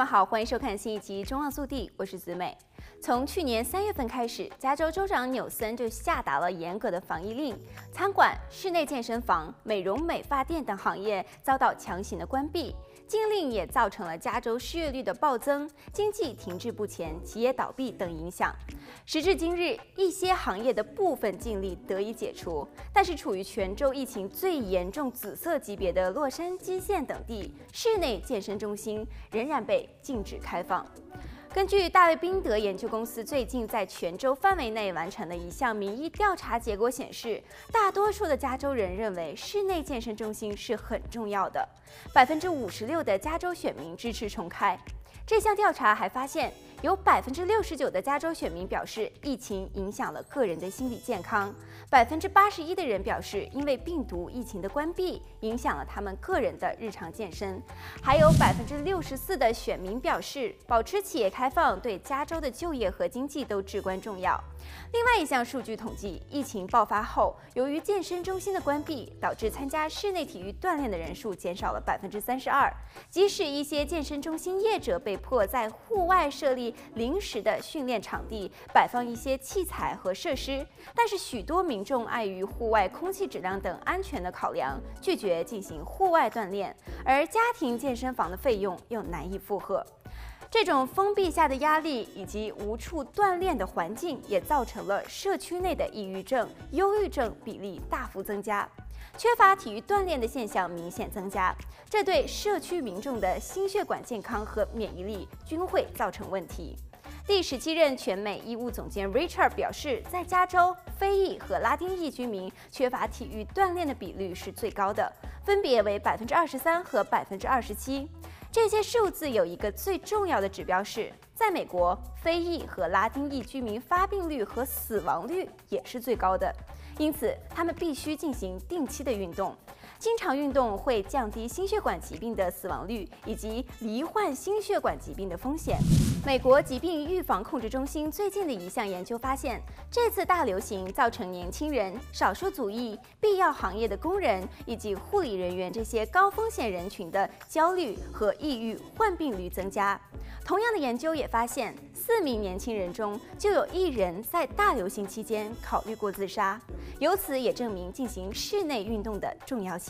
们好，欢迎收看新一集《中澳速递》，我是子美。从去年三月份开始，加州州长纽森就下达了严格的防疫令，餐馆、室内健身房、美容美发店等行业遭到强行的关闭。禁令也造成了加州失业率的暴增，经济停滞不前，企业倒闭等影响。时至今日，一些行业的部分禁令得以解除，但是处于全州疫情最严重紫色级别的洛杉矶县等地，室内健身中心仍然被禁止开放。根据大卫宾德研究公司最近在全州范围内完成的一项民意调查结果显示，大多数的加州人认为室内健身中心是很重要的，百分之五十六的加州选民支持重开。这项调查还发现，有百分之六十九的加州选民表示，疫情影响了个人的心理健康；百分之八十一的人表示，因为病毒疫情的关闭，影响了他们个人的日常健身；还有百分之六十四的选民表示，保持企业开放对加州的就业和经济都至关重要。另外一项数据统计，疫情爆发后，由于健身中心的关闭，导致参加室内体育锻炼的人数减少了百分之三十二。即使一些健身中心业者被迫在户外设立临时的训练场地，摆放一些器材和设施，但是许多民众碍于户外空气质量等安全的考量，拒绝进行户外锻炼，而家庭健身房的费用又难以负荷。这种封闭下的压力以及无处锻炼的环境，也造成了社区内的抑郁症、忧郁症比例大幅增加，缺乏体育锻炼的现象明显增加，这对社区民众的心血管健康和免疫力均会造成问题。第十七任全美医务总监 Richard 表示，在加州，非裔和拉丁裔居民缺乏体育锻炼的比率是最高的，分别为百分之二十三和百分之二十七。这些数字有一个最重要的指标是，在美国，非裔和拉丁裔居民发病率和死亡率也是最高的，因此他们必须进行定期的运动。经常运动会降低心血管疾病的死亡率以及罹患心血管疾病的风险。美国疾病预防控制中心最近的一项研究发现，这次大流行造成年轻人、少数族裔、必要行业的工人以及护理人员这些高风险人群的焦虑和抑郁患病率增加。同样的研究也发现，四名年轻人中就有一人在大流行期间考虑过自杀。由此也证明进行室内运动的重要性